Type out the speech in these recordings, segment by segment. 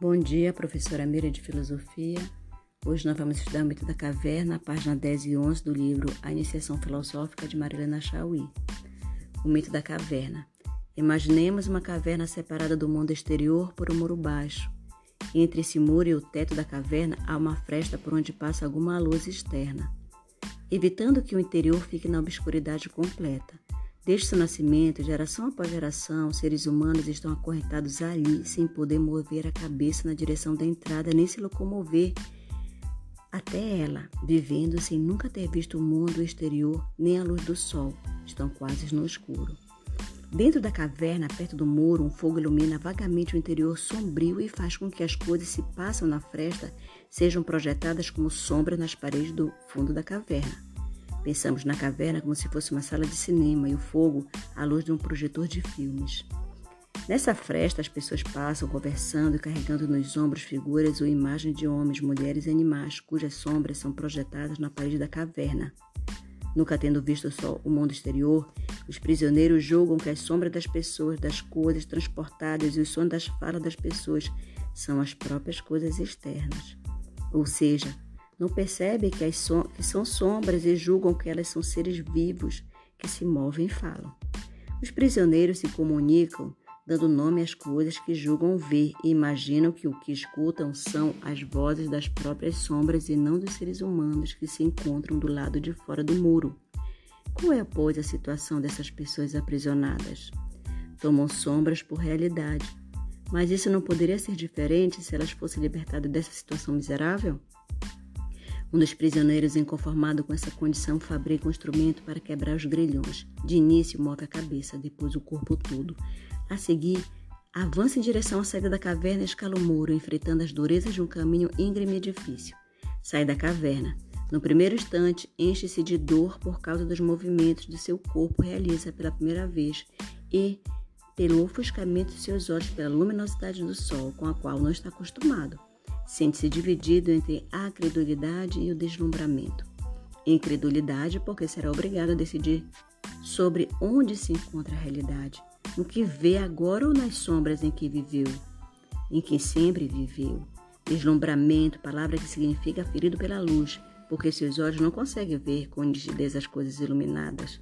Bom dia, professora Mira de Filosofia. Hoje nós vamos estudar o mito da caverna, página 10 e 11 do livro A Iniciação Filosófica de Marilena Chauí. O mito da caverna. Imaginemos uma caverna separada do mundo exterior por um muro baixo. Entre esse muro e o teto da caverna há uma fresta por onde passa alguma luz externa, evitando que o interior fique na obscuridade completa. Desde seu nascimento, geração após geração, seres humanos estão acorrentados ali, sem poder mover a cabeça na direção da entrada, nem se locomover até ela, vivendo sem nunca ter visto o mundo exterior nem a luz do sol. Estão quase no escuro. Dentro da caverna, perto do muro, um fogo ilumina vagamente o interior sombrio e faz com que as coisas se passam na fresta sejam projetadas como sombras nas paredes do fundo da caverna. Pensamos na caverna como se fosse uma sala de cinema e o fogo a luz de um projetor de filmes. Nessa fresta, as pessoas passam conversando e carregando nos ombros figuras ou imagens de homens, mulheres e animais, cujas sombras são projetadas na parede da caverna. Nunca tendo visto só o mundo exterior, os prisioneiros julgam que as sombras das pessoas, das coisas transportadas e os sons das falas das pessoas são as próprias coisas externas. Ou seja, não percebem que, so que são sombras e julgam que elas são seres vivos que se movem e falam. Os prisioneiros se comunicam dando nome às coisas que julgam ver e imaginam que o que escutam são as vozes das próprias sombras e não dos seres humanos que se encontram do lado de fora do muro. Qual é, pois, a situação dessas pessoas aprisionadas? Tomam sombras por realidade. Mas isso não poderia ser diferente se elas fossem libertadas dessa situação miserável? Um dos prisioneiros, inconformado com essa condição, fabrica um instrumento para quebrar os grilhões. De início, move a cabeça, depois o corpo todo. A seguir, avança em direção à saída da caverna e escala o muro, enfrentando as durezas de um caminho íngreme e difícil. Sai da caverna. No primeiro instante, enche-se de dor por causa dos movimentos de seu corpo realiza pela primeira vez e pelo ofuscamento de seus olhos pela luminosidade do sol, com a qual não está acostumado. Sente-se dividido entre a credulidade e o deslumbramento. Incredulidade, porque será obrigado a decidir sobre onde se encontra a realidade, no que vê agora ou nas sombras em que viveu, em que sempre viveu. Deslumbramento, palavra que significa ferido pela luz, porque seus olhos não conseguem ver com nitidez as coisas iluminadas.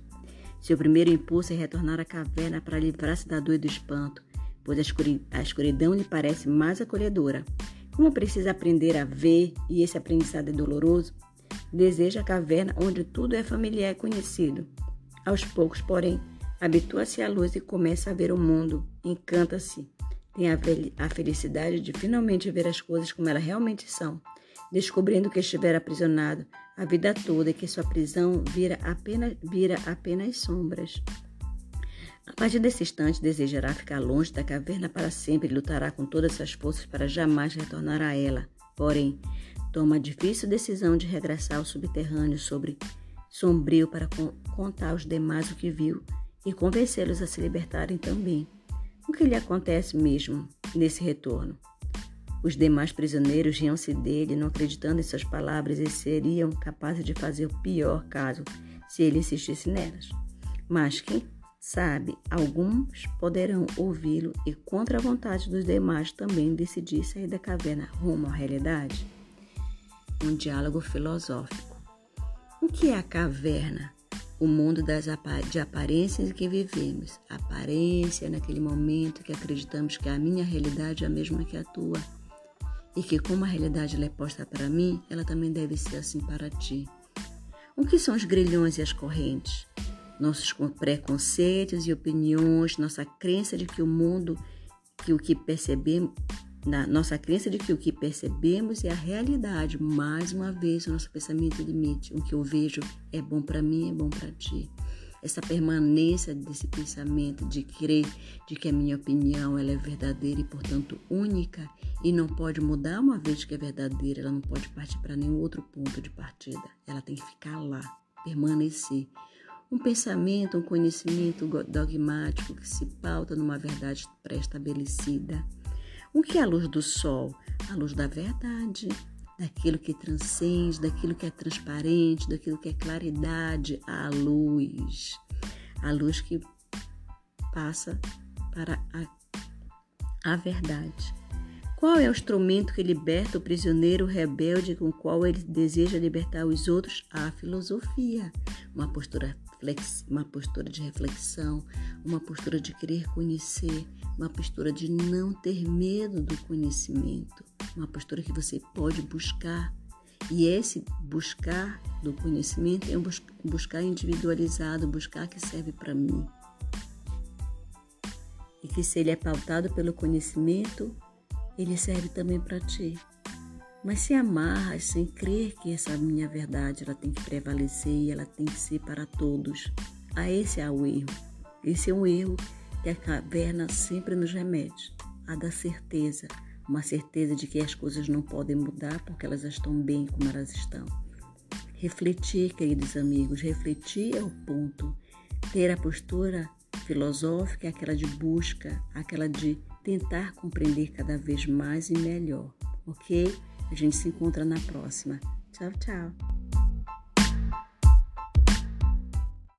Seu primeiro impulso é retornar à caverna para livrar-se da dor e do espanto, pois a escuridão lhe parece mais acolhedora. Como precisa aprender a ver e esse aprendizado é doloroso, deseja a caverna onde tudo é familiar e conhecido. Aos poucos, porém, habitua-se à luz e começa a ver o mundo, encanta-se, tem a felicidade de finalmente ver as coisas como elas realmente são, descobrindo que estivera aprisionado a vida toda e que sua prisão vira apenas, vira apenas sombras. A partir desse instante, desejará ficar longe da caverna para sempre e lutará com todas suas forças para jamais retornar a ela. Porém, toma a difícil decisão de regressar ao subterrâneo sobre sombrio para contar aos demais o que viu e convencê-los a se libertarem também. O que lhe acontece mesmo nesse retorno? Os demais prisioneiros riam-se dele, não acreditando em suas palavras e seriam capazes de fazer o pior caso se ele insistisse nelas. Mas quem Sabe, alguns poderão ouvi-lo e, contra a vontade dos demais, também decidir sair da caverna rumo à realidade. Um diálogo filosófico. O que é a caverna? O mundo das de aparências em que vivemos. Aparência naquele momento que acreditamos que a minha realidade é a mesma que a tua. E que, como a realidade é posta para mim, ela também deve ser assim para ti. O que são os grilhões e as correntes? Nossos preconceitos e opiniões, nossa crença de que o mundo, que o que percebemos, na nossa crença de que o que percebemos é a realidade. Mais uma vez, o nosso pensamento limite. O que eu vejo é bom para mim, é bom para ti. Essa permanência desse pensamento de crer de que a minha opinião ela é verdadeira e, portanto, única e não pode mudar uma vez que é verdadeira, ela não pode partir para nenhum outro ponto de partida. Ela tem que ficar lá, permanecer um pensamento, um conhecimento dogmático que se pauta numa verdade pré-estabelecida. O que é a luz do sol? A luz da verdade, daquilo que transcende, daquilo que é transparente, daquilo que é claridade, a luz. A luz que passa para a, a verdade. Qual é o instrumento que liberta o prisioneiro rebelde com o qual ele deseja libertar os outros? A filosofia. Uma postura, uma postura de reflexão, uma postura de querer conhecer, uma postura de não ter medo do conhecimento, uma postura que você pode buscar. E esse buscar do conhecimento é um buscar individualizado, buscar que serve para mim. E que se ele é pautado pelo conhecimento, ele serve também para ti. Mas se amarras sem crer que essa minha verdade ela tem que prevalecer e ela tem que ser para todos, a esse é o erro. Esse é um erro que a caverna sempre nos remete, a da certeza, uma certeza de que as coisas não podem mudar porque elas estão bem como elas estão. Refletir, queridos amigos, refletir é o ponto. Ter a postura filosófica é aquela de busca, aquela de tentar compreender cada vez mais e melhor, ok? A gente se encontra na próxima. Tchau, tchau!